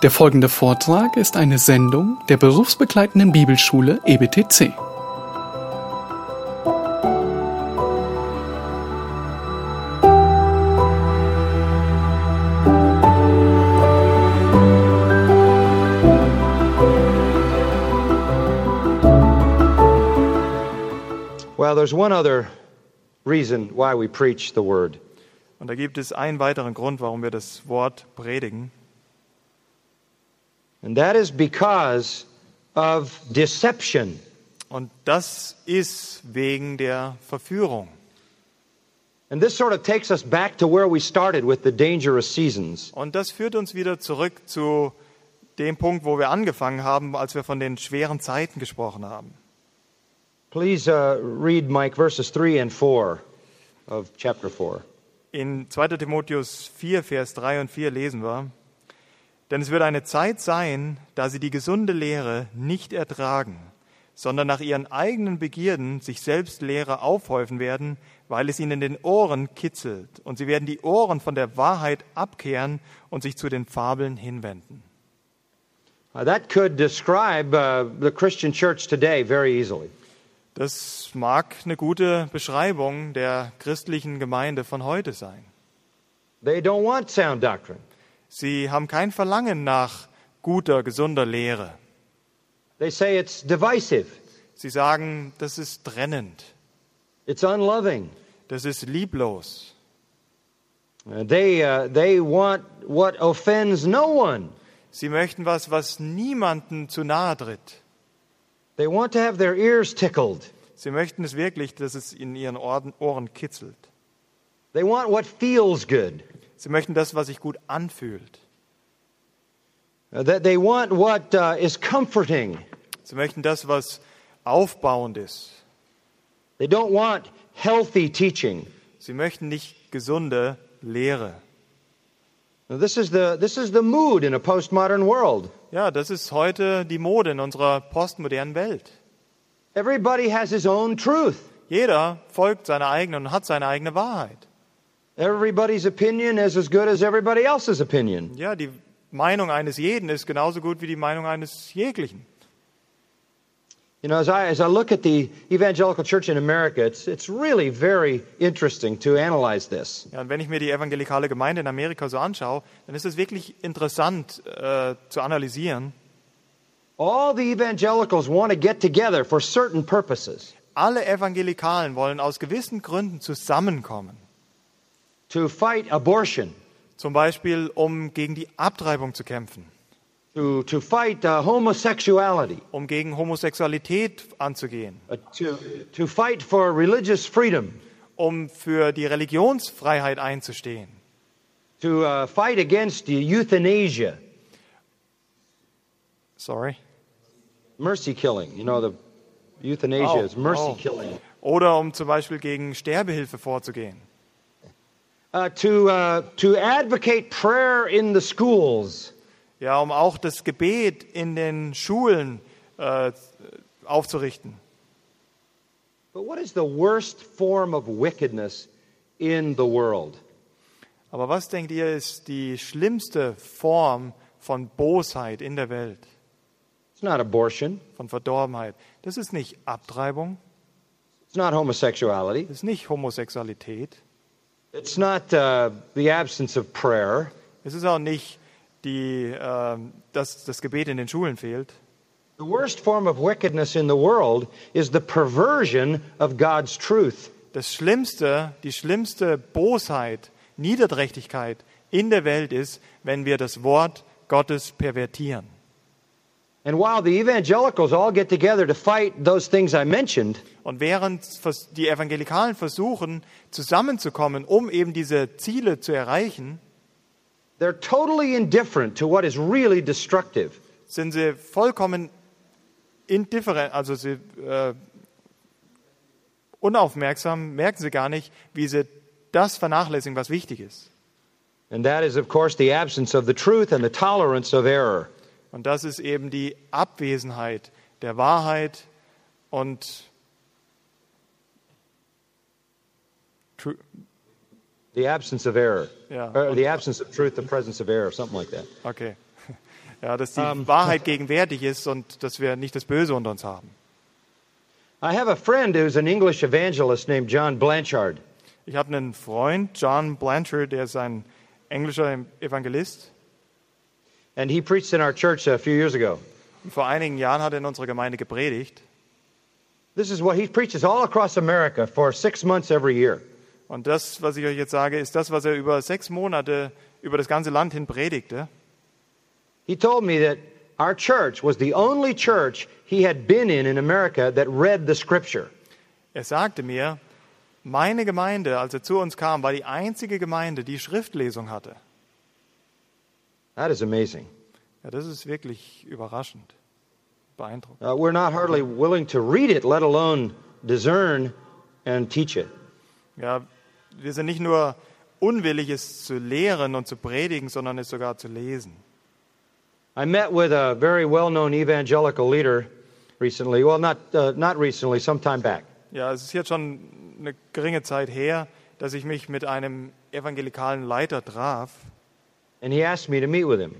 Der folgende Vortrag ist eine Sendung der berufsbegleitenden Bibelschule EBTC. Well, there's one other reason why we preach the word, Und da gibt es einen weiteren Grund, warum wir das Wort predigen. And that is because of deception. Und das ist wegen der Verführung. And this sort of takes us back to where we started with the dangerous seasons. Und das führt uns wieder zurück zu dem Punkt, wo wir angefangen haben, als wir von den schweren Zeiten gesprochen haben. Please uh, read, Mike, verses 3 and 4 of chapter 4. In 2. Timotheus 4, Vers 3 und 4 lesen wir, denn es wird eine Zeit sein, da sie die gesunde Lehre nicht ertragen, sondern nach ihren eigenen Begierden sich selbst Lehre aufhäufen werden, weil es ihnen in den Ohren kitzelt. Und sie werden die Ohren von der Wahrheit abkehren und sich zu den Fabeln hinwenden. That could describe uh, the Christian church today very easily. Das mag eine gute Beschreibung der christlichen Gemeinde von heute sein. They don't want sound doctrine. Sie haben kein Verlangen nach guter, gesunder Lehre. They say it's divisive, Sie sagen, das ist trennend, it's unloving. das ist lieblos. Uh, they, uh, they want what offends no one. Sie möchten was, was niemanden zu nahe tritt. They want to have their ears tickled. Sie möchten es wirklich, dass es in ihren Ohren, Ohren kitzelt. They want what feels good. Sie möchten das, was sich gut anfühlt. Uh, that they want what uh, is comforting. Sie möchten das, was aufbauend ist. They don't want healthy teaching. Sie möchten nicht gesunde Lehre. Now, this is the this is the mood in a postmodern world. Ja, das ist heute die Mode in unserer postmodernen Welt. Everybody has his own truth. Jeder folgt seiner eigenen und hat seine eigene Wahrheit. Everybody's opinion is as good as everybody else's opinion. Ja, die Meinung eines jeden ist genauso gut wie die Meinung eines jeglichen. You know, as I as I look at the evangelical church in America, it's it's really very interesting to analyze this. Ja, und wenn ich mir die evangelikale Gemeinde in Amerika so anschaue, dann ist es wirklich interessant äh, zu analysieren. All the evangelicals want to get together for certain purposes. Alle Evangelikalen wollen aus gewissen Gründen zusammenkommen. To fight abortion, Zum Beispiel, um gegen die Abtreibung zu kämpfen, to to fight uh, homosexuality, um gegen Homosexualität anzugehen, uh, to to fight for religious freedom, um für die Religionsfreiheit einzustehen, to uh, fight against euthanasia, sorry, mercy killing. You know, the euthanasia Oh, is mercy oh. killing. oder um zum Beispiel gegen Sterbehilfe vorzugehen, Uh, to uh, to advocate prayer in the schools. ja, um auch das Gebet in den Schulen äh, aufzurichten. But what is the worst form of wickedness in the world? Aber was denkt ihr ist die schlimmste Form von Bosheit in der Welt, It's not abortion. von Verdorbenheit? Das ist nicht Abtreibung, It's not homosexuality. das ist nicht Homosexualität, It's not uh, the absence of prayer. es ist auch nicht, die, ähm, dass das Gebet in den Schulen fehlt. The worst form of wickedness in the world is the perversion of God's truth. Das Schlimmste, die schlimmste Bosheit, Niederträchtigkeit in der Welt ist, wenn wir das Wort Gottes pervertieren. And while the evangelicals all get together to fight those things I mentioned, Und während die Evangelikalen versuchen, zusammenzukommen, um eben diese Ziele zu erreichen, they're totally indifferent to what is really destructive. sind sie vollkommen indifferent, also sie äh, unaufmerksam, merken sie gar nicht, wie sie das vernachlässigen, was wichtig ist. And that is, of course, the absence of the truth and the tolerance of error. Und das ist eben die Abwesenheit der Wahrheit und The absence of error. Ja. Or the absence of truth, the presence of error, something like that. Okay. Ja, dass die Ähm. Wahrheit gegenwärtig ist und dass wir nicht das Böse unter uns haben. I have a friend who's an English evangelist named John Blanchard. Ich habe einen Freund, John Blanchard, der ist ein englischer Evangelist. And he preached in our church a few years ago. Und vor einigen Jahren hat er in unserer Gemeinde gepredigt. This is what he preaches all across America for six months every year. Und das, was ich euch jetzt sage, ist das, was er über sechs Monate über das ganze Land hin predigte. He told me that our church was the only church he had been in in America that read the scripture. Er sagte mir, meine Gemeinde, als er zu uns kam, war die einzige Gemeinde, die Schriftlesung hatte. That is amazing. Ja, das ist wirklich überraschend, beeindruckend. Uh, we're not hardly willing to read it, let alone discern and teach it. Ja, wir sind nicht nur unwillig, es zu lehren und zu predigen, sondern es sogar zu lesen. I met with a very well known evangelical leader recently. Well, not, uh, not recently, some time back. Ja, es ist jetzt schon eine geringe Zeit her, dass ich mich mit einem evangelikalen Leiter traf And he asked me to meet with him.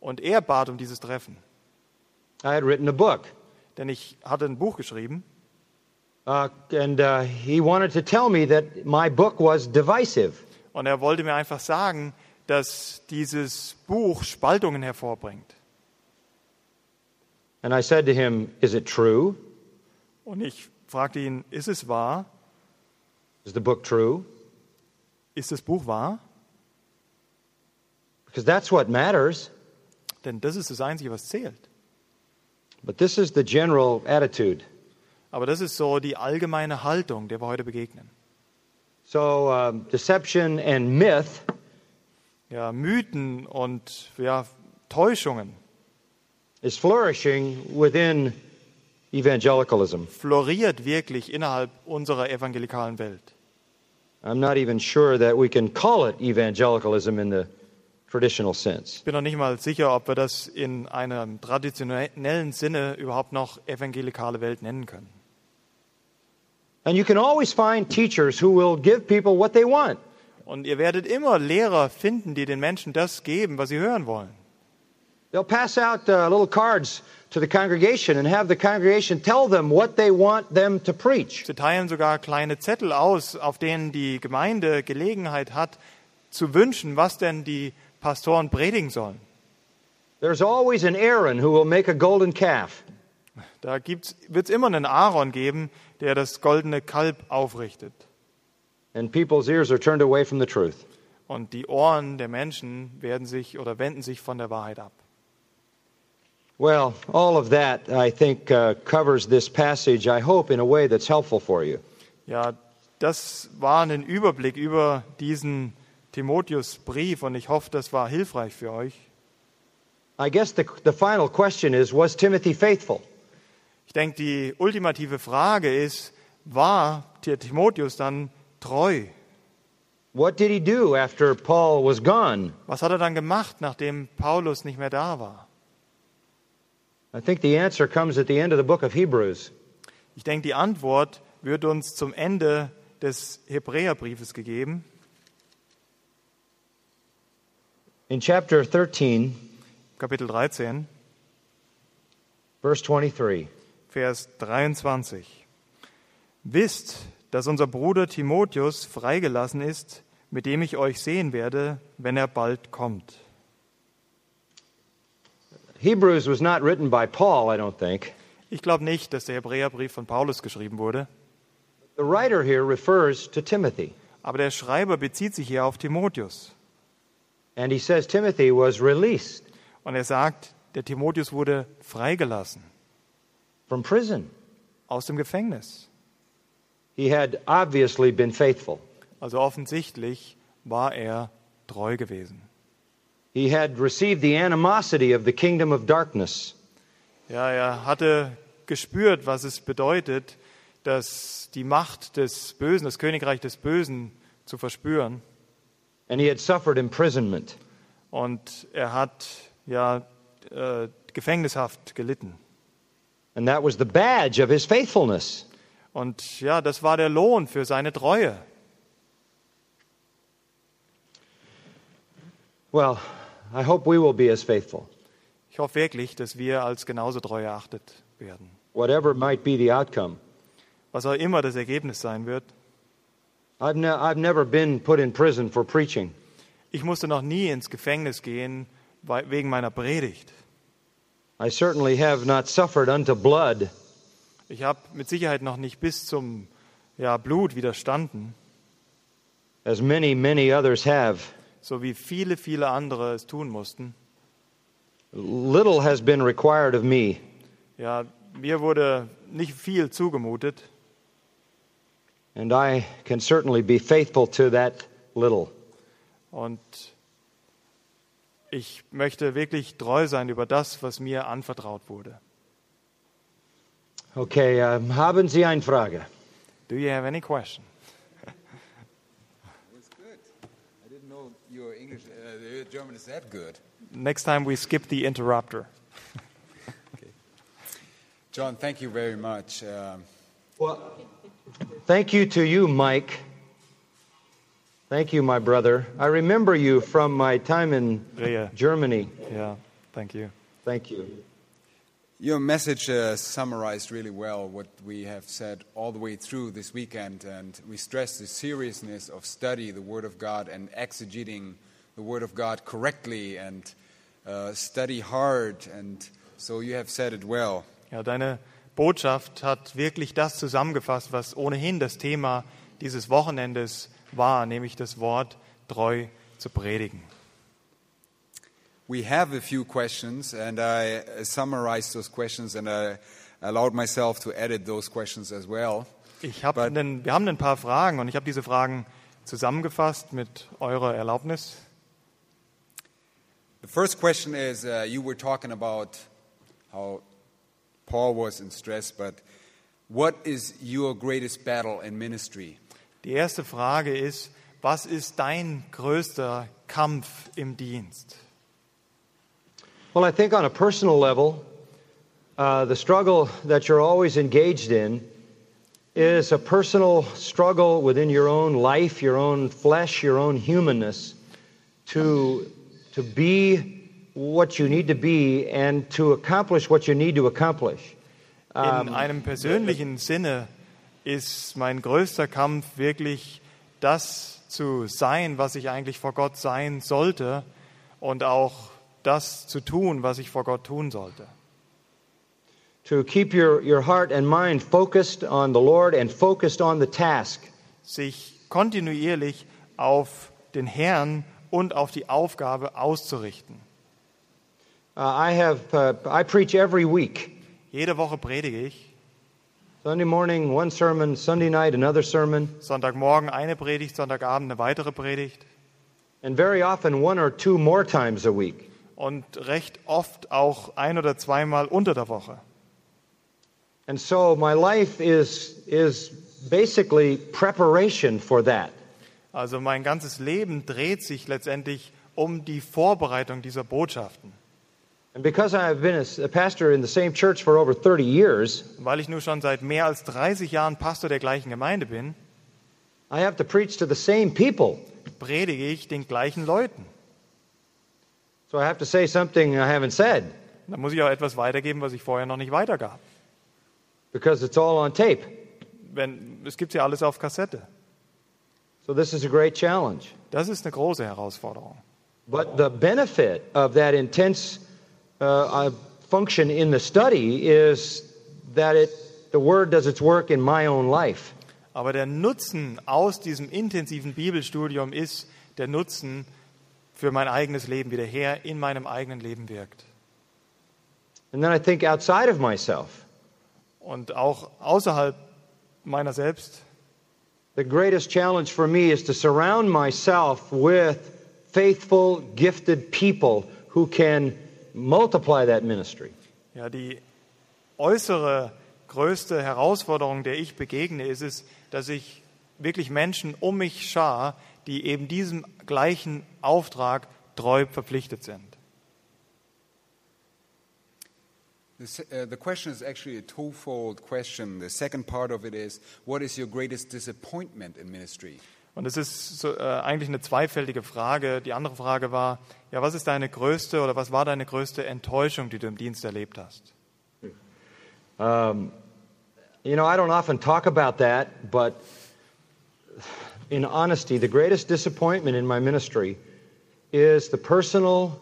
und er bat um dieses Treffen. I had written a book, Denn ich hatte ein Buch geschrieben uh, and uh, he wanted to tell me that my book was divisive. und er wollte mir einfach sagen, dass dieses Buch Spaltungen hervorbringt. And I said to him, Is it true? Und ich fragte ihn, ist es wahr? Is the book true? Ist das Buch wahr? Because that's what matters. Denn das ist das Einzige, was zählt. But this is the general attitude. Aber das ist so die allgemeine Haltung, der wir heute begegnen. So, um, deception and myth Ja, Mythen und ja, Täuschungen is flourishing within evangelicalism. floriert wirklich innerhalb unserer evangelikalen Welt. I'm not even sure that we can call it evangelicalism in the traditional sense. Ich bin noch nicht mal sicher, ob wir das in einem traditionellen Sinne überhaupt noch evangelikale Welt nennen können. And you can always find teachers who will give people what they want. Und ihr werdet immer Lehrer finden, die den Menschen das geben, was sie hören wollen. They'll pass out uh, little cards to the congregation and have the congregation tell them what they want them to preach. Sie teilen sogar kleine Zettel aus, auf denen die Gemeinde Gelegenheit hat, zu wünschen, was denn die Pastoren predigen sollen. There's always an Aaron who will make a golden calf. Da wird es immer einen Aaron geben, der das goldene Kalb aufrichtet. And people's ears are turned away from the truth. Und die Ohren der Menschen werden sich oder wenden sich von der Wahrheit ab. Well, all of that, I think, uh, covers this passage, I hope, in a way that's helpful for you. Ja, das war ein Überblick über diesen Timotheusbrief und ich hoffe, das war hilfreich für euch. I guess the, the final question is Was Timothy faithful? Ich denke, die ultimative Frage ist, war Timotheus dann treu? What did he do after Paul was gone? Was hat er dann gemacht, nachdem Paulus nicht mehr da war? I think the answer comes at the end of the book of Hebrews. Ich denke, die Antwort wird uns zum Ende des Hebräerbriefes gegeben. In chapter 13, Kapitel 13, verse 23. Vers 23. Wisst, dass unser Bruder Timotheus freigelassen ist, mit dem ich euch sehen werde, wenn er bald kommt. Hebrews was not written by Paul, I don't think. Ich glaube nicht, dass der Hebräerbrief von Paulus geschrieben wurde, The writer here refers to Timothy. aber der Schreiber bezieht sich hier auf Timotheus. And he says Timothy was released Und er sagt, der Timotheus wurde freigelassen from prison. aus dem Gefängnis. He had obviously been faithful. Also offensichtlich war er treu gewesen. He had received the animosity of the kingdom of darkness. Ja, er hatte gespürt, was es bedeutet, dass die Macht des Bösen, das Königreich des Bösen zu verspüren. And he had suffered imprisonment. Und er hat ja äh, Gefängnishaft gelitten. And that was the badge of his faithfulness. Und ja, das war der Lohn für seine Treue. Well, I hope we will be as faithful. Ich hoffe wirklich, dass wir als genauso treu erachtet werden. whatever might be the outcome. Was auch immer das Ergebnis sein wird. I've, ne- I've never been put in prison for preaching. Ich musste noch nie ins Gefängnis gehen wegen meiner Predigt. I certainly have not suffered unto blood. Ich habe mit Sicherheit noch nicht bis zum ja, Blut widerstanden, as many, many others have. so wie viele, viele andere es tun mussten. Little has been required of me, Ja, mir wurde nicht viel zugemutet and I can certainly be faithful to that little. und ich möchte wirklich treu sein über das, was mir anvertraut wurde. Okay, um, haben Sie eine Frage? Do you have any question? was good. I didn't know your English, uh, your German is that good. Next time we skip the interrupter. John, thank you very much. Um, Well, thank you to you, Mike. Thank you, my brother. I remember you from my time in Rehe. Germany. Ja, thank you. Thank you. your message uh, summarized really well what we have said all the way through this weekend, and we stress the seriousness of study the Word of God and exegeting the Word of God correctly and uh, study hard. And so you have said it well. Ja, deine Botschaft hat wirklich das zusammengefasst, was ohnehin das Thema dieses Wochenendes war, nämlich das Wort treu zu predigen. We have a few questions, and I uh, summarized those questions, and I allowed myself to edit those questions as well. Ich hab einen, wir haben ein paar Fragen und ich habe diese Fragen zusammengefasst mit eurer Erlaubnis. The first question is uh, you were talking about how Paul was in stress, but what is your greatest battle in ministry? Die erste Frage ist, was ist dein größter Kampf im Dienst? Well, I think on a personal level, uh, the struggle that you're always engaged in is a personal struggle within your own life, your own flesh, your own humanness to, to be what you need to be and to accomplish what you need to accomplish. In einem persönlichen Sinne ist mein größter Kampf wirklich das zu sein, was ich eigentlich vor Gott sein sollte und auch das zu tun, was ich vor Gott tun sollte. To keep your, your heart and mind focused on the Lord and focused on the task. Sich kontinuierlich auf den Herrn und auf die Aufgabe auszurichten. Uh, I have uh, I preach every week. Jede Woche predige ich. Sunday morning, one sermon. Sunday night, another sermon. Sonntagmorgen eine Predigt, Sonntagabend eine weitere Predigt. And very often, one or two more times a week. Und recht oft auch ein oder zweimal unter der Woche. And so my life is, is basically preparation for that. Also mein ganzes Leben dreht sich letztendlich um die Vorbereitung dieser Botschaften. Weil ich nun schon seit mehr als 30 Jahren Pastor der gleichen Gemeinde bin, I have to preach to the same people. predige ich den gleichen Leuten. So I have to say something I haven't said Da muss ich auch etwas weitergeben, was ich vorher noch nicht weitergab. because it's all on tape. Wenn, es gibt ja alles auf Kassette. So this is a great challenge. Das ist eine große Herausforderung. But the benefit of that intense uh, function in the study is that it, the Word does its work in my own life. Aber der Nutzen aus diesem intensiven Bibelstudium ist der Nutzen für mein eigenes Leben, wie der Herr in meinem eigenen Leben wirkt. And then I think outside of myself, Und auch außerhalb meiner selbst the greatest challenge for me is to surround myself with faithful, gifted people who can multiply that ministry. Ja, die äußere größte Herausforderung, der ich begegne, ist es, dass ich wirklich Menschen um mich schar, die eben diesem gleichen Auftrag treu verpflichtet sind. The, se- uh, the question is actually a twofold question. The second part of it is what is your greatest disappointment in ministry? Und es ist so, äh, eigentlich eine zweifältige Frage. Die andere Frage war, ja, was ist deine größte oder was war deine größte Enttäuschung, die du im Dienst erlebt hast? Um, you know, I don't often talk about that, but in honesty, the greatest disappointment in my ministry is the personal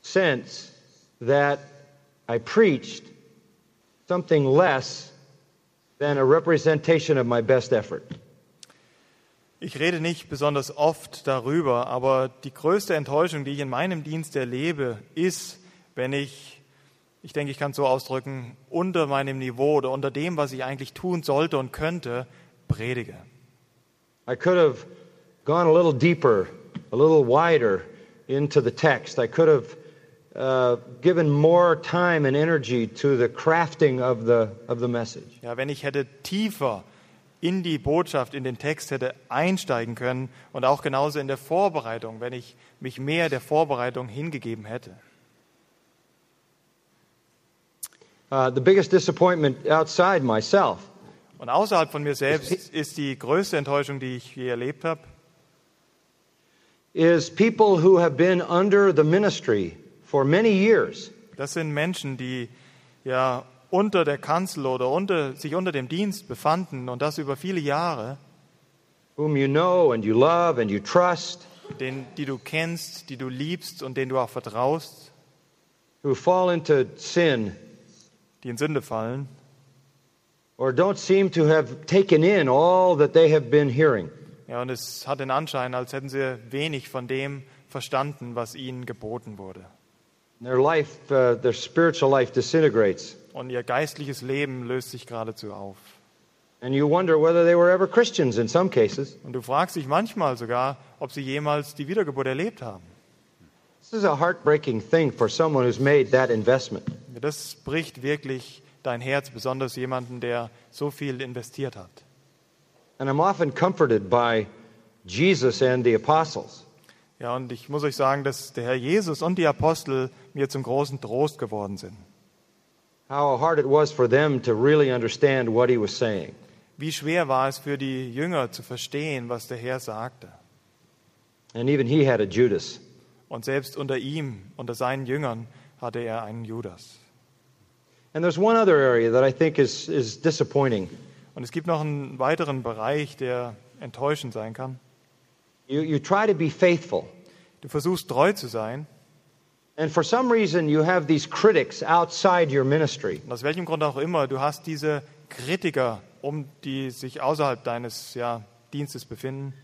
sense that I preached something less than a representation of my best effort. Ich rede nicht besonders oft darüber, aber die größte Enttäuschung, die ich in meinem Dienst erlebe, ist, wenn ich, ich denke, ich kann es so ausdrücken, unter meinem Niveau oder unter dem, was ich eigentlich tun sollte und könnte, predige. I could have gone a little deeper, a little wider into the text. I could have uh, given more time and energy to the crafting of the, of the message. Ja, wenn ich hätte tiefer in die Botschaft, in den Text hätte einsteigen können und auch genauso in der Vorbereitung, wenn ich mich mehr der Vorbereitung hingegeben hätte. Uh, the biggest disappointment outside myself. Und außerhalb von mir selbst ist die größte Enttäuschung, die ich je erlebt habe, is people who have been under the ministry for many years. Das sind Menschen, die ja unter der Kanzel oder unter, sich unter dem Dienst befanden und das über viele Jahre, whom you know and you love and you trust, den, die du kennst, die du liebst und denen du auch vertraust, who fall into sin die in Sünde fallen or don't seem to have taken in all that they have been hearing. Ja, und es hat den Anschein, als hätten sie wenig von dem verstanden, was ihnen geboten wurde. Their life, uh, their spiritual life disintegrates. Und ihr geistliches Leben löst sich geradezu auf. And you wonder whether they were ever Christians in some cases. Und du fragst dich manchmal sogar, ob sie jemals die Wiedergeburt erlebt haben. This is a heartbreaking thing for someone who's made that investment. Das bricht wirklich dein Herz, besonders jemanden, der so viel investiert hat. And I'm often comforted by Jesus and the apostles. Ja, und ich muss euch sagen, dass der Herr Jesus und die Apostel mir zum großen Trost geworden sind. Wie schwer war es für die Jünger zu verstehen, was der Herr sagte. And even he had a Judas. Und selbst unter ihm, unter seinen Jüngern, hatte er einen Judas. And there's one other area that I think is, is disappointing. Und es gibt noch einen weiteren Bereich, der enttäuschend sein kann. You, you try to be faithful, Du versuchst treu zu sein, and for some reason, you have these critics outside your ministry und aus welchem Grund auch immer, du hast diese Kritiker, um die sich außerhalb deines ja, Dienstes befinden,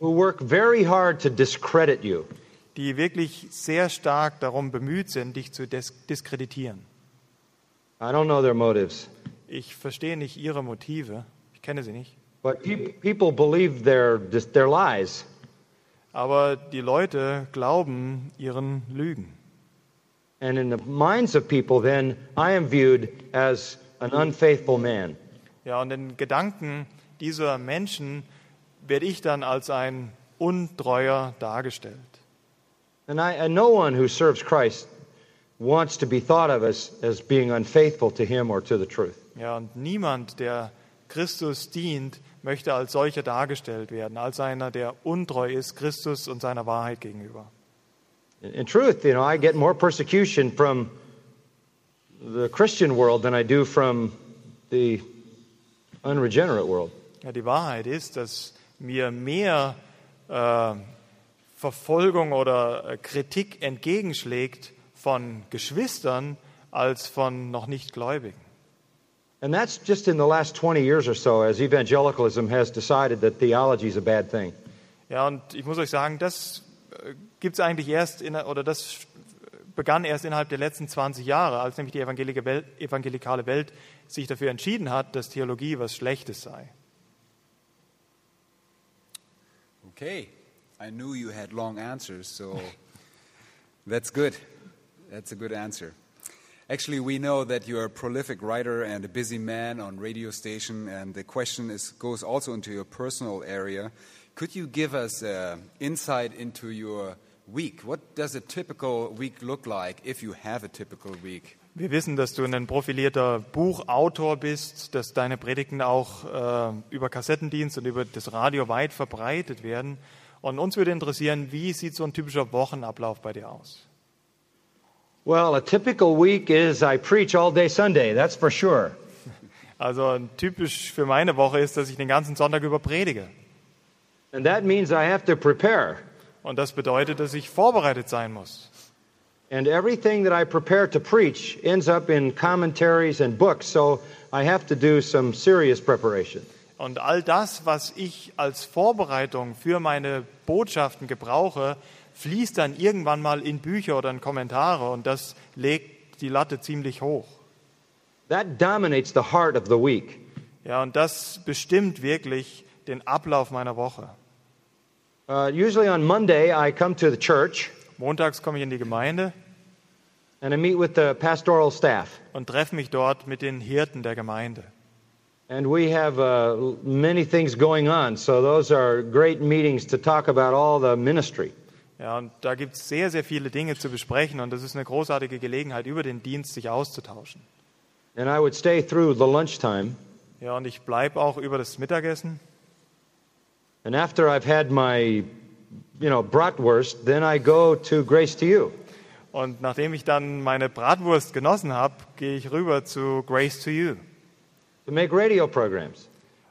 who work very hard to discredit you. die wirklich sehr stark darum bemüht sind, dich zu dis diskreditieren. I don't know their motives, Ich verstehe nicht ihre Motive, ich kenne sie nicht, but pe- people believe their, their lies. Aber die Leute glauben ihren Lügen. And in the minds of people, then, I am viewed as an unfaithful man. Ja, und in Gedanken dieser Menschen werde ich dann als ein Untreuer dargestellt. And, I, and no one who serves Christ wants to be thought of as, as being unfaithful to him or to the truth. Ja, und niemand, der Christus dient, möchte als solcher dargestellt werden, als einer, der untreu ist Christus und seiner Wahrheit gegenüber. In, truth, you know, I get more persecution from the Christian world than I do from the unregenerate world. Ja, die Wahrheit ist, dass mir mehr äh, Verfolgung oder äh, Kritik entgegenschlägt von Geschwistern als von noch nicht Gläubigen. And that's just in the last 20 years or so as evangelicalism has decided that theology is a bad thing. Ja, und ich muss euch sagen, das gibt es eigentlich erst, in, oder das begann erst innerhalb der letzten 20 Jahre, als nämlich die evangelische Welt, evangelikale Welt sich dafür entschieden hat, dass Theologie was Schlechtes sei. Okay, I knew you had long answers, so that's good. That's a good answer. Actually, we know that you're a prolific writer and a busy man on radio station, and the question is, goes also into your personal area. Could you give us uh, insight into your week? What does a typical week look like if you have a typical week? Wir wissen, dass du ein profilierter Buchautor bist, dass deine Predigten auch äh, über Kassettendienst und über das Radio weit verbreitet werden. Und uns würde interessieren, wie sieht so ein typischer Wochenablauf bei dir aus? Well, a typical week is I preach all day Sunday, that's for sure. Also typisch für meine Woche ist, dass ich den ganzen Sonntag über predige. And that means I have to prepare. Und das bedeutet, dass ich vorbereitet sein muss. And everything that I prepare to preach ends up in commentaries and books, so I have to do some serious preparation. Und all das, was ich als Vorbereitung für meine Botschaften gebrauche, fließt dann irgendwann mal in Bücher oder in Kommentare und das legt die Latte ziemlich hoch. That dominates the heart of the week. Ja, und das bestimmt wirklich den Ablauf meiner Woche. Uh, usually on Monday, I come to the church Montags komme ich in die Gemeinde and I meet with the pastoral staff. und treffe mich dort mit den Hirten der Gemeinde. And we have uh, many things going on, so those are great meetings to talk about all the ministry. Ja, und da gibt es sehr, sehr viele Dinge zu besprechen und das ist eine großartige Gelegenheit, über den Dienst sich auszutauschen. And I would stay through the lunchtime. Ja, und ich bleibe auch über das Mittagessen. And after I've had my, you know, bratwurst, then I go to Grace to You. Und nachdem ich dann meine Bratwurst genossen habe, gehe ich rüber zu Grace to You. to make radio programs.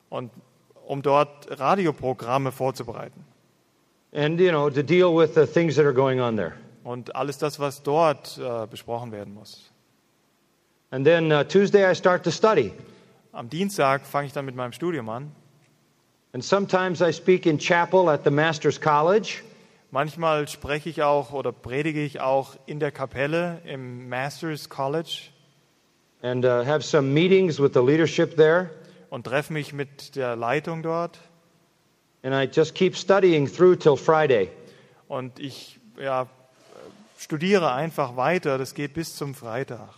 Und um dort Radioprogramme vorzubereiten. And, you know, to deal with the things that are going on there. Und alles das, was dort äh, besprochen werden muss. And then uh, Tuesday I start to study. Am Dienstag fange ich dann mit meinem Studium an. And sometimes I speak in chapel at the Master's College. Manchmal spreche ich auch oder predige ich auch in der Kapelle im Masters College and uh, have some meetings with the leadership there. und treffe mich mit der Leitung dort. And I just keep studying through till Friday. Und ich ja, studiere einfach weiter. Das geht bis zum Freitag.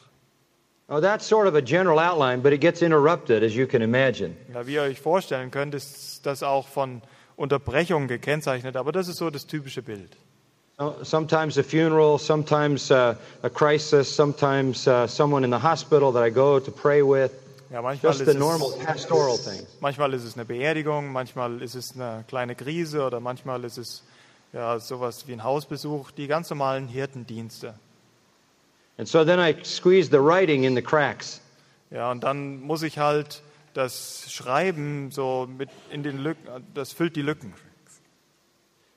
Oh, that's sort of a general outline, but it gets interrupted, as you can imagine. Ja, wie ihr euch vorstellen könnt, ist das auch von Unterbrechungen gekennzeichnet. Aber das ist so das typische Bild. So- Sometimes a funeral, sometimes uh, a crisis, sometimes uh, someone in the hospital that I go to pray with. Ja, manchmal Just ist, the normal es, pastoral things. manchmal ist es eine Beerdigung, manchmal ist es eine kleine Krise oder manchmal ist es ja, sowas wie ein Hausbesuch, die ganz normalen Hirtendienste. And so then I squeeze the writing in the cracks. Ja, und dann muss ich halt das Schreiben so mit in den Lücken, das füllt die Lücken.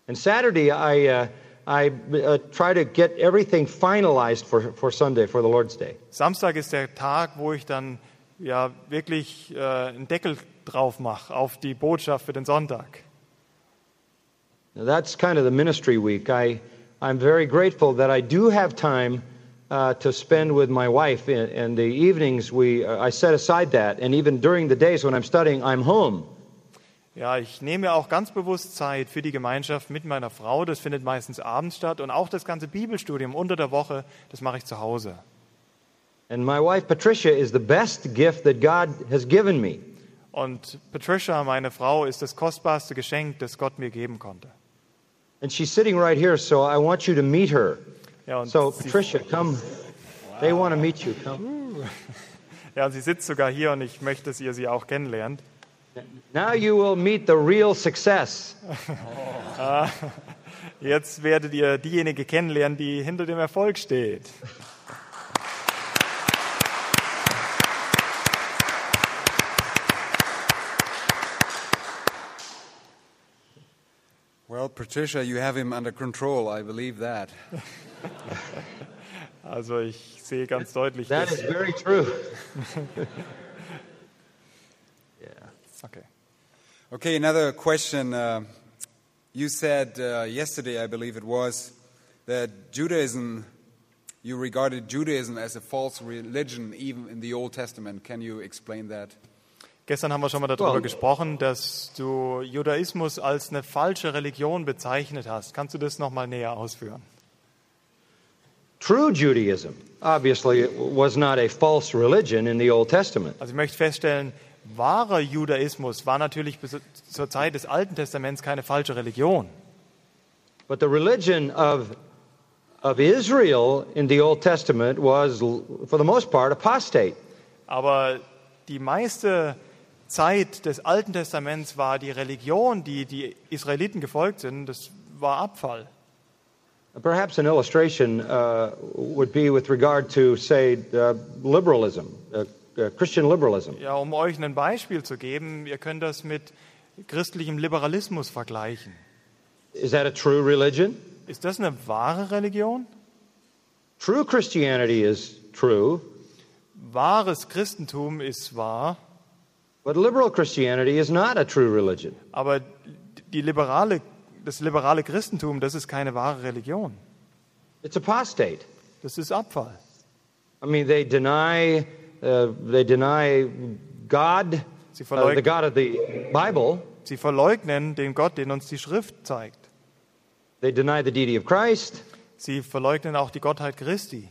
And Saturday, I, uh, I uh, try to get everything finalized for, for Sunday, for the Lord's Day. Samstag ist der Tag, wo ich dann ja wirklich äh, einen Deckel drauf mache auf die Botschaft für den Sonntag. Now, that's kind of the ministry week. I, I'm very grateful that I do have time uh, to spend with my wife. In, in the evenings, we, uh, I set aside that. And even during the days when I'm studying, I'm home. Ja, ich nehme mir auch ganz bewusst Zeit für die Gemeinschaft mit meiner Frau. Das findet meistens abends statt. Und auch das ganze Bibelstudium unter der Woche, das mache ich zu Hause. And my wife, Patricia, is the best gift that God has given me. Und Patricia, meine Frau, ist das kostbarste Geschenk, das Gott mir geben konnte. And she's sitting right here, so I want you to meet her. Ja, und, So, Patricia, come. They want to meet you. Come. ja, und sie sitzt sogar hier und ich möchte, dass ihr sie auch kennenlernt. Now you will meet the real success. Jetzt werdet ihr diejenige kennenlernen, die hinter dem Erfolg steht. Well, Patricia, you have him under control. I believe that. Also ich sehe ganz deutlich, That dass, is very true. yeah. okay. Okay, another question. Uh, you said uh, yesterday, I believe it was, that Judaism, you regarded Judaism as a false religion even in the Old Testament. Can you explain that? Gestern haben wir schon mal darüber Well- gesprochen, dass du Judaismus als eine falsche Religion bezeichnet hast. Kannst du das noch mal näher ausführen? True Judaism, obviously, was not a false religion in the Old Testament. Also ich möchte feststellen, wahrer Judaismus war natürlich bis zur Zeit des Alten Testaments keine falsche Religion. But the religion of of Israel in the Old Testament was, for the most part, apostate. Aber die meiste Zeit des Alten Testaments war die Religion, die die Israeliten gefolgt sind, das war Abfall. Perhaps an illustration uh, would be with regard to, say, uh, liberalism, uh, uh, Christian liberalism. Ja, um euch ein Beispiel zu geben, ihr könnt das mit christlichem Liberalismus vergleichen. Is that a true religion? Ist das eine wahre Religion? True Christianity is true, Wahres Christentum ist wahr, aber die liberale, das liberale Christentum, das ist keine wahre Religion. It's apostate. Das ist Abfall. I mean, they deny, uh, they deny God, Sie, uh, the God of the Bible. sie verleugnen den Gott, den uns die Schrift zeigt. They deny the deity of Christ. Sie verleugnen auch die Gottheit Christi.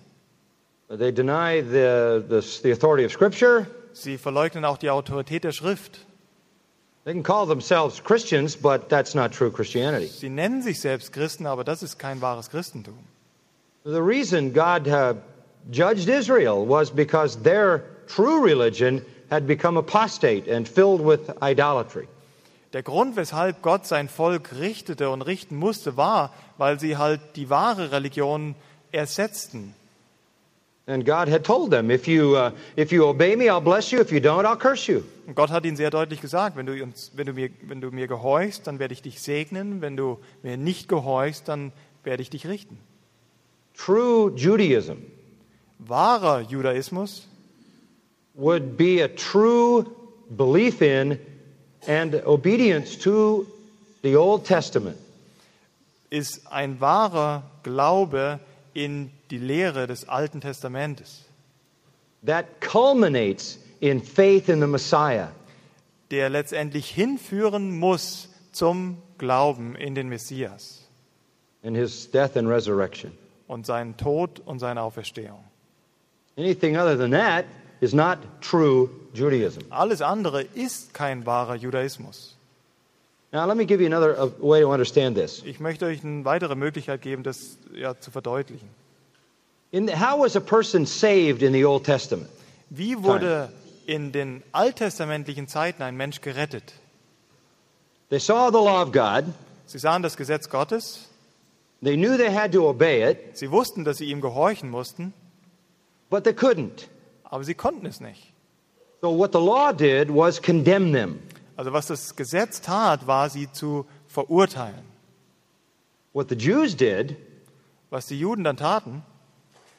They deny the, the, the authority of Scripture. Sie verleugnen auch die Autorität der Schrift. They can call themselves Christians, but that's not true Christianity. Sie nennen sich selbst Christen, aber das ist kein wahres Christentum. The reason God uh, judged Israel was because their true religion had become apostate and filled with idolatry. Der Grund, weshalb Gott sein Volk richtete und richten musste, war, weil sie halt die wahre Religion ersetzten. And God had told them, if you, uh, if you obey me, I'll bless you. If you don't, I'll curse you. Und Gott hat ihnen sehr deutlich gesagt, wenn du, uns, wenn, du mir, wenn du mir gehorchst, dann werde ich dich segnen. Wenn du mir nicht gehorchst, dann werde ich dich richten. True Judaism Wahrer Judaismus would be a true belief in and obedience to the Old Testament. ist ein wahrer Glaube in die Lehre des Alten Testamentes, that culminates in faith in the Messiah. der letztendlich hinführen muss zum Glauben in den Messias and his death and resurrection. und seinen Tod und seine Auferstehung. Anything other than that is not true Judaism. Alles andere ist kein wahrer Judaismus. Now, let me give you another uh, way to understand this. Ich möchte euch eine weitere Möglichkeit geben, das ja, zu verdeutlichen. In how was a person saved in the Old Testament? Wie wurde in den alttestamentlichen Zeiten ein Mensch gerettet? They saw the law of God, Sie sahen das Gesetz Gottes, they knew they had to obey it, sie wussten, dass sie ihm gehorchen mussten, but they couldn't. aber sie konnten es nicht. So, what the law did was condemn them. Also was das Gesetz tat, war sie zu verurteilen. What the Jews did Was die Juden dann taten,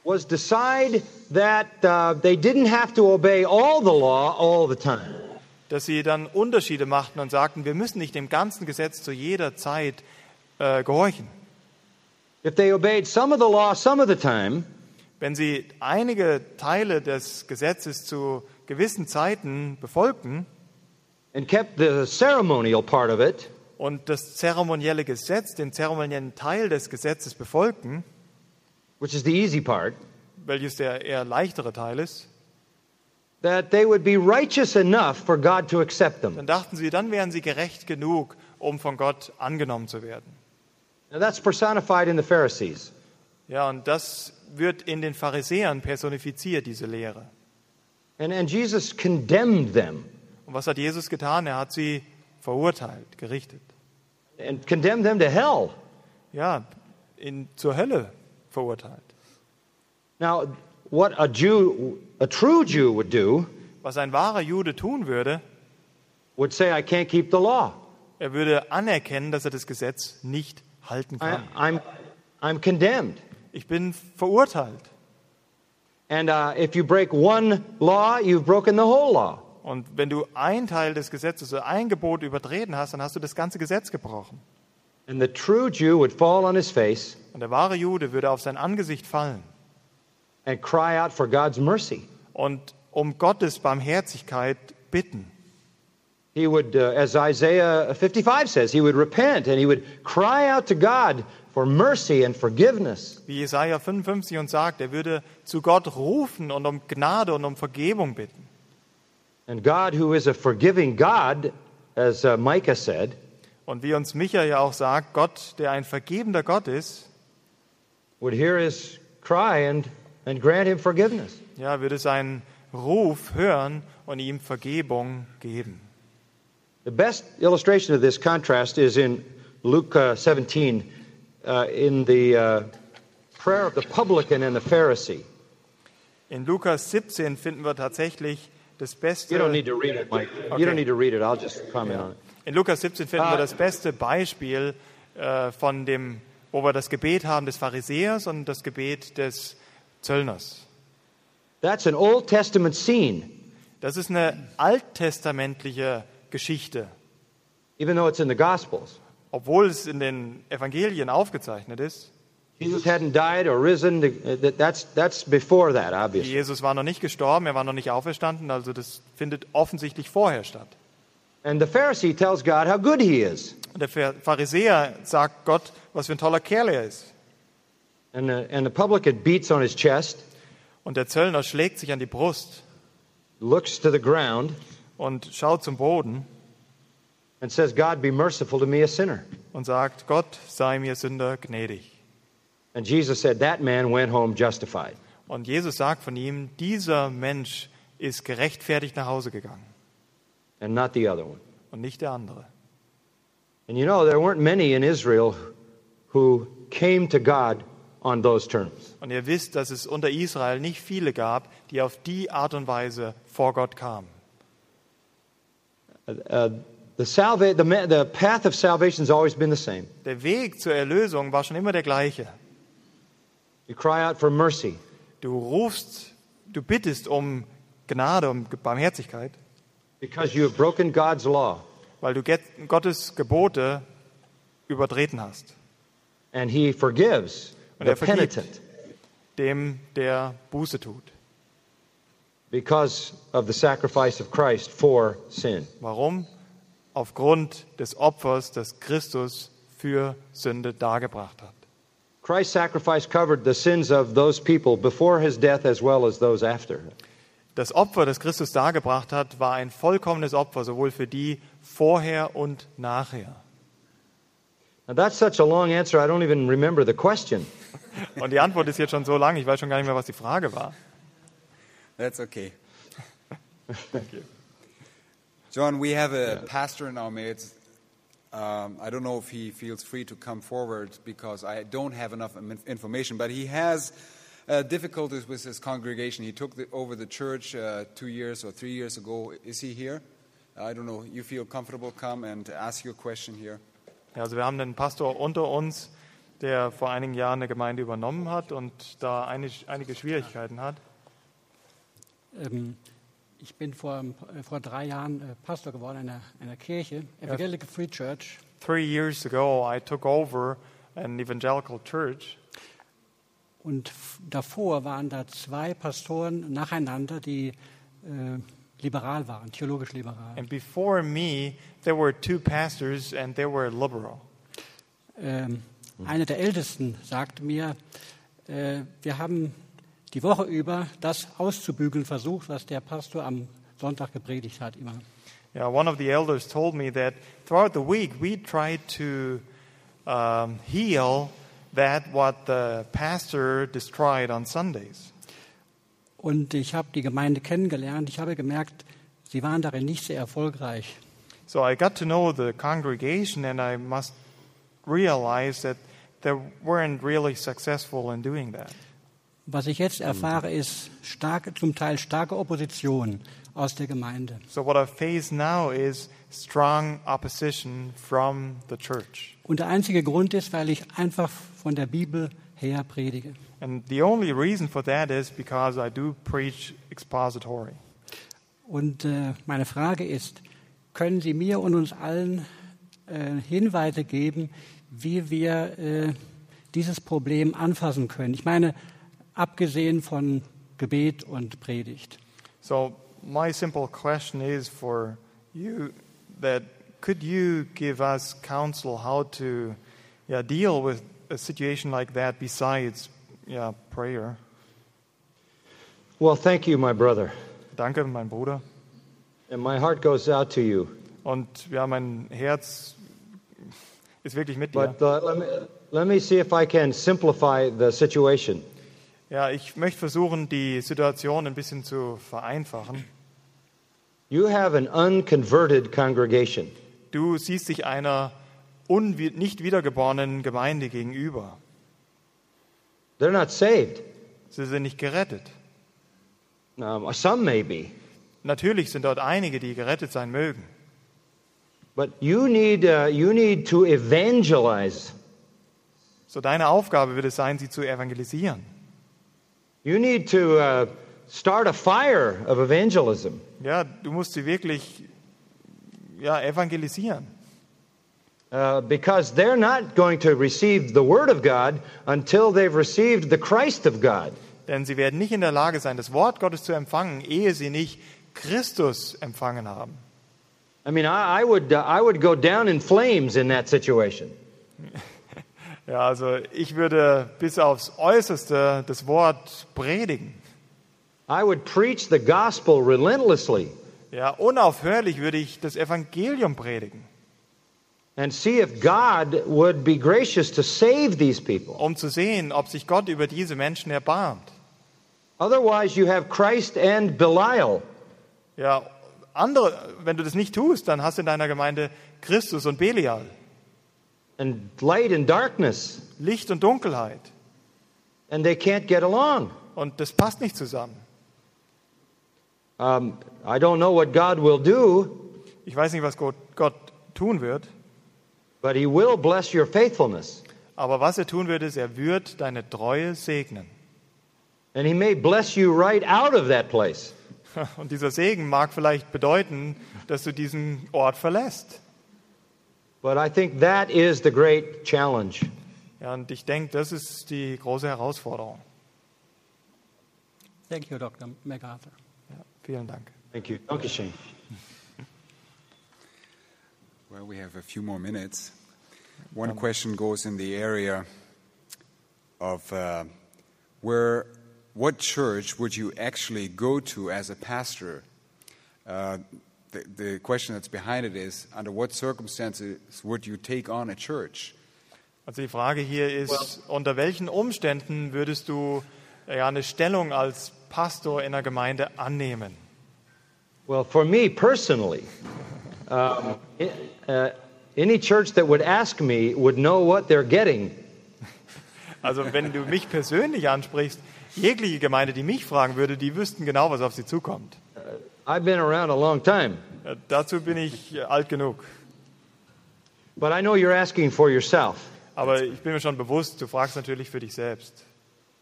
was decide that uh, they didn't have to obey all the law all the time. dass sie dann Unterschiede machten und sagten, wir müssen nicht dem ganzen Gesetz zu jeder Zeit äh, gehorchen. If they obeyed some of the law some of the time, Wenn sie einige Teile des Gesetzes zu gewissen Zeiten befolgten and kept the ceremonial part of it, und das zeremonielle Gesetz, den zeremoniellen Teil des Gesetzes befolgten, which is the easy part, welches der eher leichtere Teil ist, that they would be righteous enough for God to accept them. dann dachten sie, dann wären sie gerecht genug, um von Gott angenommen zu werden. Now that's personified in the Pharisees. Ja, und das wird in den Pharisäern personifiziert, diese Lehre. And, and Jesus condemned them Und was hat Jesus getan? Er hat sie verurteilt, gerichtet. and condemned them to hell. Ja, in, zur Hölle verurteilt. Now, what a Jew, a true Jew would do, Was ein wahrer Jude tun würde, would say, I can't keep the law. er würde anerkennen, dass er das Gesetz nicht halten I, kann. I'm, I'm condemned. Ich bin verurteilt. And uh, if you break one law, you've broken the whole law. Und wenn du ein Teil des Gesetzes oder ein Gebot übertreten hast, dann hast du das ganze Gesetz gebrochen. And the true Jew would fall on his face Und der wahre Jude würde auf sein Angesicht fallen and cry out for God's mercy. und um Gottes Barmherzigkeit bitten. He would, uh, as Isaiah 55 says, he would repent and he would cry out to God for mercy and forgiveness. Wie Jesaja 55 uns sagt, er würde zu Gott rufen und um Gnade und um Vergebung bitten. And God, who is a forgiving God, as uh, Micah said, Und wie uns Micha ja auch sagt, Gott, der ein vergebender Gott ist, would hear his cry and, and grant him forgiveness. Ja, würde seinen Ruf hören und ihm Vergebung geben. The best illustration of this contrast is in Luke uh, 17, uh, in the uh, prayer of the publican and the Pharisee. In Lukas 17 finden wir tatsächlich das beste You don't need to read it, Mike. Okay. You don't need to read it. I'll just comment on it. In Lukas 17 finden wir das beste Beispiel äh, von dem, wo wir das Gebet haben des Pharisäers und das Gebet des Zöllners. That's an Old Testament scene, Das ist eine alttestamentliche Geschichte, even though it's in the Gospels. obwohl es in den Evangelien aufgezeichnet ist. Jesus hadn't died or risen. That- That's, that's before that, obviously. Jesus war noch nicht gestorben, er war noch nicht auferstanden, also das findet offensichtlich vorher statt. And the Pharisee tells God how good he is. Und der Pharisäer sagt Gott, was für ein toller Kerl er ist. And the, and the publican beats on his chest, Und der Zöllner schlägt sich an die Brust looks to the ground, und schaut zum Boden and says, God, be merciful to me, a sinner. und sagt, Gott sei mir Sünder gnädig. And Jesus said, That man went home justified. Und Jesus sagt von ihm, dieser Mensch ist gerechtfertigt nach Hause gegangen and not the other one. und nicht der andere. And you know, there weren't many in Israel who came to God on those terms. Und ihr wisst, dass es unter Israel nicht viele gab, die auf die Art und Weise vor Gott kamen. Uh, the, salva- the, the path of salvation has always been the same. Der Weg zur Erlösung war schon immer der gleiche. You cry out for mercy, Du rufst, du bittest um Gnade, um Barmherzigkeit, because you have broken God's law, weil du Gottes Gebote übertreten hast. and He forgives Und the er vergibt. penitent Dem, der Buße tut. because of the sacrifice of Christ for sin. Warum? Aufgrund des Opfers, das Christus für Sünde dargebracht hat. Christ's sacrifice covered the sins of those people before His death as well as those after. Das Opfer, das Christus dargebracht hat, war ein vollkommenes Opfer, sowohl für die vorher und nachher. Now, that's such a long answer, I don't even remember the question. Und die Antwort ist jetzt schon so lang, ich weiß schon gar nicht mehr, was die Frage war. That's okay. John, we have a pastor in our midst. Um, I don't know if he feels free to come forward because I don't have enough information, but he has uh, difficulties with his congregation. He took the, over the church uh, two years or three years ago. Is he here? I don't know. You feel comfortable? Come and ask your question here. Ja, also wir haben einen Pastor unter uns, der vor einigen Jahren eine Gemeinde übernommen hat und da einig, einige Schwierigkeiten hat. Ähm, ich bin vor, äh, vor drei Jahren äh, Pastor geworden einer, einer Kirche, Evangelical Free Church. Three years ago, I took over an evangelical church, Und davor waren da zwei Pastoren nacheinander, die äh, liberal waren, theologisch liberal. and before me, there were two pastors, and they were liberal. Ähm, einer der Ältesten sagte mir, äh, wir haben die Woche über das auszubügeln versucht, was der Pastor am Sonntag gepredigt hat immer. Yeah, one of the elders told me that throughout the week we tried to um, heal that what the pastor destroyed on Sundays. Und ich habe die Gemeinde kennengelernt. Ich habe gemerkt, sie waren darin nicht sehr erfolgreich. So I got to know the congregation, and I must realize that they weren't really successful in doing that. Was ich jetzt erfahre, ist starke, zum Teil starke Opposition aus der Gemeinde. So what I face now is strong opposition from the church. Und der einzige Grund ist, weil ich einfach von der Bibel her predige. And the only reason for that is because I do preach expository. Und äh, meine Frage ist, können Sie mir und uns allen äh, Hinweise geben, wie wir äh, dieses Problem anfassen können? Ich meine, abgesehen von Gebet und Predigt. So my simple question is for you that could you give us counsel how to yeah, deal with a situation like that besides yeah, prayer? Well, thank you, my brother. Danke, mein Bruder. And my heart goes out to you. Und ja, mein Herz ist wirklich mit dir. But uh, let, me, let me see if I can simplify the situation. Ja, ich möchte versuchen, die Situation ein bisschen zu vereinfachen. You have an unconverted congregation. Du siehst dich einer nicht wiedergeborenen Gemeinde gegenüber. They're not saved. Sie sind nicht gerettet. Um, some may be. Natürlich sind dort einige, die gerettet sein mögen. But you need, uh, you need to evangelize. So deine Aufgabe wird es sein, sie zu evangelisieren. You need to uh, start a fire of evangelism. Ja, du musst sie wirklich ja, evangelisieren. Uh, because they're not going to receive the Word of God until they've received the Christ of God. Denn sie werden nicht in der Lage sein, das Wort Gottes zu empfangen, ehe sie nicht Christus empfangen haben. I mean, I, I, would, uh, I would go down in flames in that situation. Ja, also ich würde bis aufs Äußerste das Wort predigen. I would preach the gospel relentlessly Ja, unaufhörlich würde ich das Evangelium predigen, and see if God would be gracious to save these people. um zu sehen, ob sich Gott über diese Menschen erbarmt. Otherwise, you have Christ and Belial. Ja, andere, wenn du das nicht tust, dann hast du in deiner Gemeinde Christus und Belial, and light and darkness, Licht und Dunkelheit. and they can't get along. Und das passt nicht zusammen. Um, I don't know what God will do, Ich weiß nicht, was Gott, Gott tun wird, but He will bless your faithfulness. aber was er tun wird, ist, er wird deine Treue segnen. And He may bless you right out of that place. Und dieser Segen mag vielleicht bedeuten, dass du diesen Ort verlässt. But I think that is the great challenge. Ja, und ich denke, das ist die große Herausforderung. Thank you, Dr. MacArthur. Ja, vielen Dank. Thank you. Danke schön. Well, we have a few more minutes. One question goes in the area of uh, where, what church would you actually go to as a pastor? Uh, the, the question that's behind it is under what circumstances would you take on a church? Also die Frage hier ist, unter welchen Umständen würdest du ja, eine Stellung als Pastor in einer Gemeinde annehmen? Well, for me personally, um, uh, any church that would ask me would know what they're getting. Also wenn du mich persönlich ansprichst, jegliche Gemeinde, die mich fragen würde, die wüssten genau, was auf sie zukommt. I've been around a long time, Ja, dazu bin ich äh, alt genug. but I know you're asking for yourself. Aber ich bin mir schon bewusst, du fragst natürlich für dich selbst.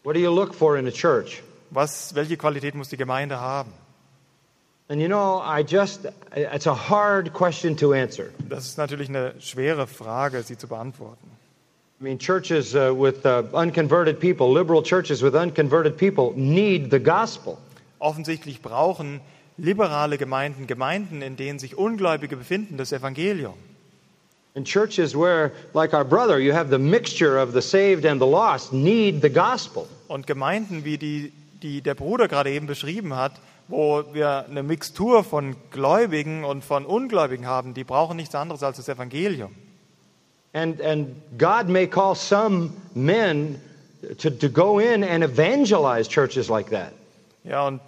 What do you look for in a church? Was, welche Qualität muss die Gemeinde haben? And you know, I just, it's a hard question to answer. Das ist natürlich eine schwere Frage, sie zu beantworten. I mean, churches uh, with uh, unconverted people, liberal churches with unconverted people, need the gospel. Offensichtlich brauchen liberale Gemeinden, Gemeinden, in denen sich Ungläubige befinden, das Evangelium. And churches where, like our brother, you have the mixture of the saved and the lost, need the gospel. Und Gemeinden, wie die, die der Bruder gerade eben beschrieben hat, wo wir eine Mixtur von Gläubigen und von Ungläubigen haben, die brauchen nichts anderes als das Evangelium. And, and God may call some men to, to go in and evangelize churches like that. Ja, und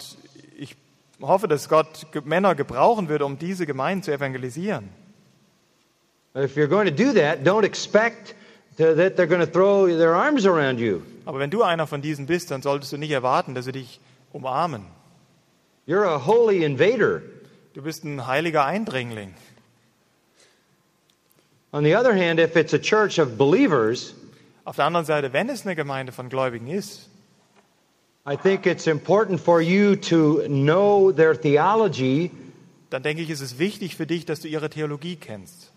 ich hoffe, dass Gott Männer gebrauchen wird, um diese Gemeinden zu evangelisieren. If you're going to do that, don't expect to, that they're going to throw their arms around you. Aber wenn du einer von diesen bist, dann solltest du nicht erwarten, dass sie dich umarmen. You're a holy invader. Du bist ein heiliger Eindringling. On the other hand, if it's a church of believers, Auf der anderen Seite, wenn es eine Gemeinde von Gläubigen ist, I think it's important for you to know their theology dann denke ich, ist es wichtig für dich, dass du ihre Theologie kennst.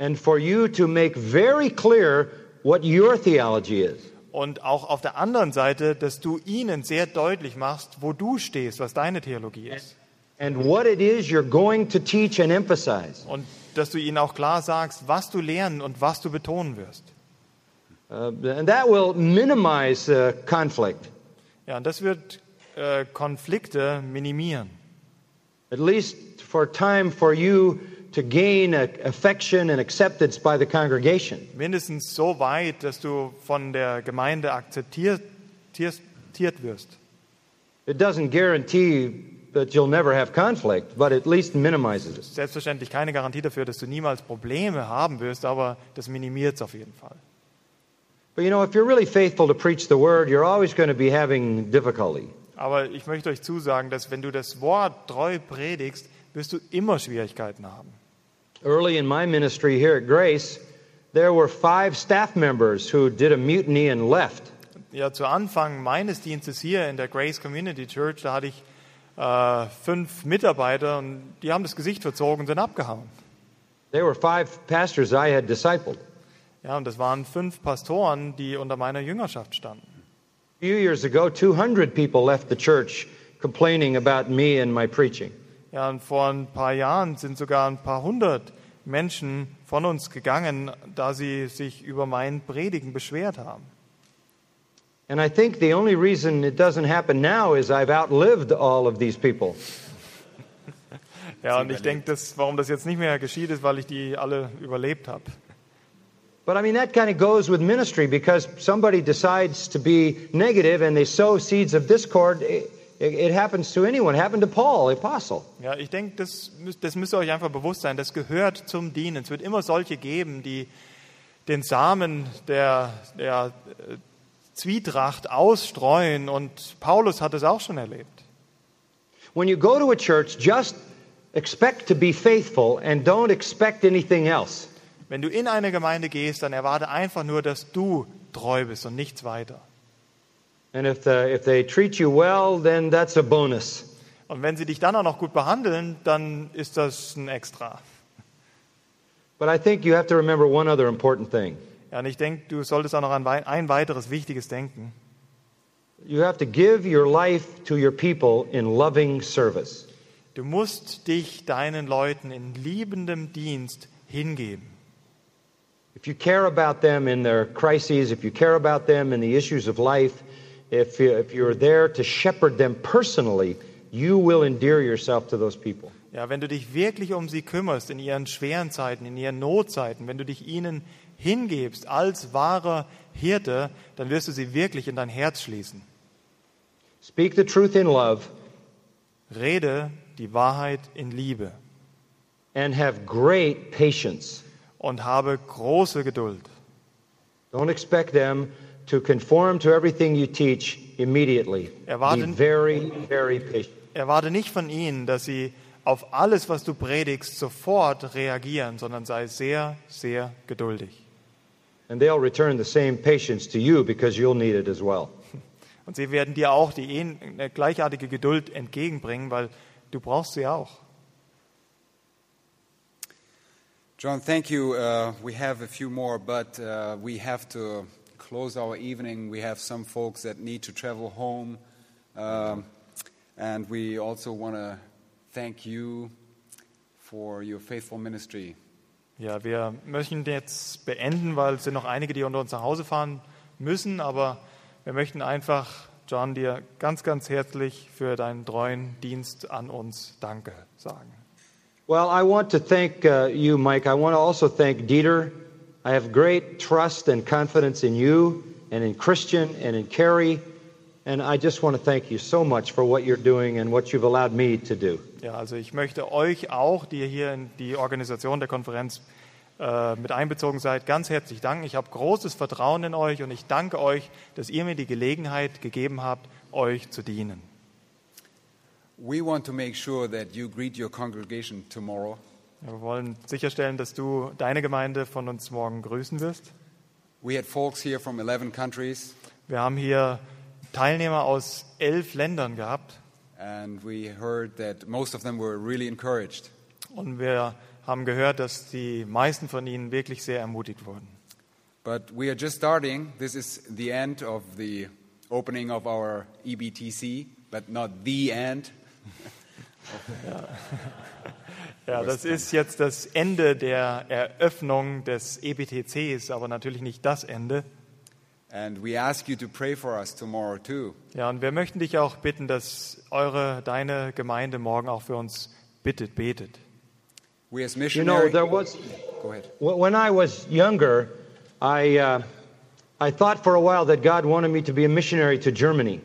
and for you to make very clear what your theology is. Und auch auf der anderen Seite, dass du ihnen sehr deutlich machst, wo du stehst, was deine Theologie ist. and what it is you're going to teach and emphasize. Und dass du ihnen auch klar sagst, was du lernen und was du betonen wirst. Uh, and that will minimize uh, conflict, Ja, und das wird äh, Konflikte minimieren. at least for time for you to gain affection and acceptance by the congregation. Mindestens so weit, dass du von der Gemeinde akzeptiert akzeptiert wirst. It doesn't guarantee that you'll never have conflict, but at least minimizes it. Selbstverständlich keine Garantie dafür, dass du niemals Probleme haben wirst, aber das minimiert es auf jeden Fall. But you know, if you're really faithful to preach the word, you're always going to be having difficulty. Aber ich möchte euch zusagen, dass wenn du das Wort treu predigst, wirst du immer Schwierigkeiten haben. Early in my ministry here at Grace, there were five staff members who did a mutiny and left. Ja, zu Anfang meines Dienstes hier in der Grace Community Church, da hatte ich äh, fünf Mitarbeiter und die haben das Gesicht verzogen und sind abgehauen. They were five pastors I had discipled. Ja, und das waren fünf Pastoren, die unter meiner Jüngerschaft standen. A few years ago, 200 people left the church complaining about me and my preaching. Ja, und vor ein paar Jahren sind sogar ein paar hundert Menschen von uns gegangen, da sie sich über mein Predigen beschwert haben. And I think the only reason it doesn't happen now is I've outlived all of these people. Ja, und ich denke, warum das jetzt nicht mehr geschieht, ist, weil ich die alle überlebt habe. But I mean, that kind of goes with ministry because somebody decides to be negative and they sow seeds of discord. It, happens to anyone. It happened to Paul, the apostle. Ja, ich denke, das, das müsst ihr euch einfach bewusst sein. Das gehört zum Dienen. Es wird immer solche geben, die den Samen der, der äh, Zwietracht ausstreuen. Und Paulus hat es auch schon erlebt. When you go to a church, just expect to be faithful and don't expect anything else. Wenn du in eine Gemeinde gehst, dann erwarte einfach nur, dass du treu bist und nichts weiter. And if, the, if they treat you well, then that's a bonus. Und wenn sie dich dann auch noch gut behandeln, dann ist das ein Extra. But I think you have to remember one other important thing. Ja, und ich denke, du solltest auch noch an ein weiteres wichtiges denken. You have to give your life to your people in loving service. Du musst dich deinen Leuten in liebendem Dienst hingeben. If you care about them in their crises, if you care about them in the issues of life, if, you, if you're there to shepherd them personally, you will endear yourself to those people. Ja, wenn du dich wirklich um sie kümmerst in ihren schweren Zeiten, in ihren Notzeiten, wenn du dich ihnen hingibst als wahrer Hirte, dann wirst du sie wirklich in dein Herz schließen. Speak the truth in love Rede die Wahrheit in Liebe and have great patience. und habe große Geduld. Don't expect them to conform to everything you teach immediately. Be Erwarten- very, very patient. Erwarte nicht von ihnen, dass sie auf alles, was du predigst, sofort reagieren, sondern sei sehr, sehr geduldig. And they'll return the same patience to you because you'll need it as well. Und sie werden dir auch die eine gleichartige Geduld entgegenbringen, weil du brauchst sie auch. John, thank you. Uh, we have a few more, but uh, we have to close our evening. We have some folks that need to travel home. Um, and we also want to thank you for your faithful ministry. Ja, wir möchten jetzt beenden, weil es sind noch einige, die unter uns nach Hause fahren müssen, aber wir möchten einfach, John, dir ganz, ganz herzlich für deinen treuen Dienst an uns Danke sagen. Well, I want to thank uh, you, Mike. I want to also thank Dieter. I have great trust and confidence in you and in Christian and in Carrie. And I just want to thank you so much for what you're doing and what you've allowed me to do. Ja, also ich möchte euch auch, die hier in die Organisation der Konferenz äh, mit einbezogen seid, ganz herzlich danken. Ich habe großes Vertrauen in euch und ich danke euch, dass ihr mir die Gelegenheit gegeben habt, euch zu dienen. We want to make sure that you greet your congregation tomorrow. Wir wollen sicherstellen, dass du deine Gemeinde von uns morgen grüßen wirst. We had folks here from 11 countries, Wir haben hier Teilnehmer aus elf Ländern gehabt and we heard that most of them were really encouraged. und wir haben gehört, dass die meisten von ihnen wirklich sehr ermutigt wurden. But we are just starting. This is the end of the opening of our EBTC, but not the end. Ja, das ist jetzt das Ende der Eröffnung des EBTCs, aber natürlich nicht das Ende. And we ask you to pray for us tomorrow too. Ja, und wir möchten dich auch bitten, dass eure, deine Gemeinde morgen auch für uns bittet, betet. We as You know, missionaries. there was, Go ahead. wh- when I was younger, I, uh, I thought for a while that God wanted me to be a missionary to Germany.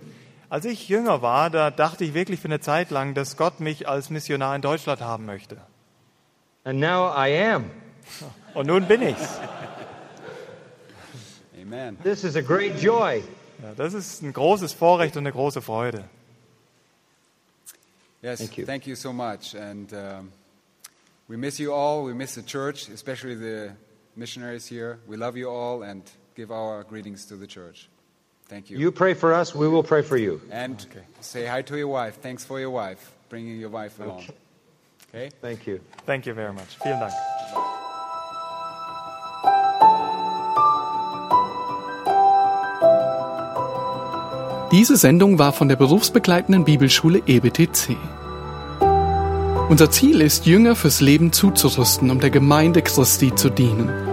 Als ich jünger war, da dachte ich wirklich für eine Zeit lang, dass Gott mich als Missionar in Deutschland haben möchte. And now I am. Und nun bin ich's. Amen. This is a great joy. Ja, das ist ein großes Vorrecht und eine große Freude. Yes, Thank you. thank you so much. And um, we miss you all. We miss the church, especially the missionaries here. We love you all and give our greetings to the church. Thank you. You pray for us, we will pray for you. and say hi to your wife. Thanks for your wife, bringing your wife along. Okay? Thank you. Thank you very much. Vielen Dank. Diese Sendung war von der berufsbegleitenden Bibelschule EBTC. Unser Ziel ist, Jünger fürs Leben zuzurüsten, um der Gemeinde Christi zu dienen.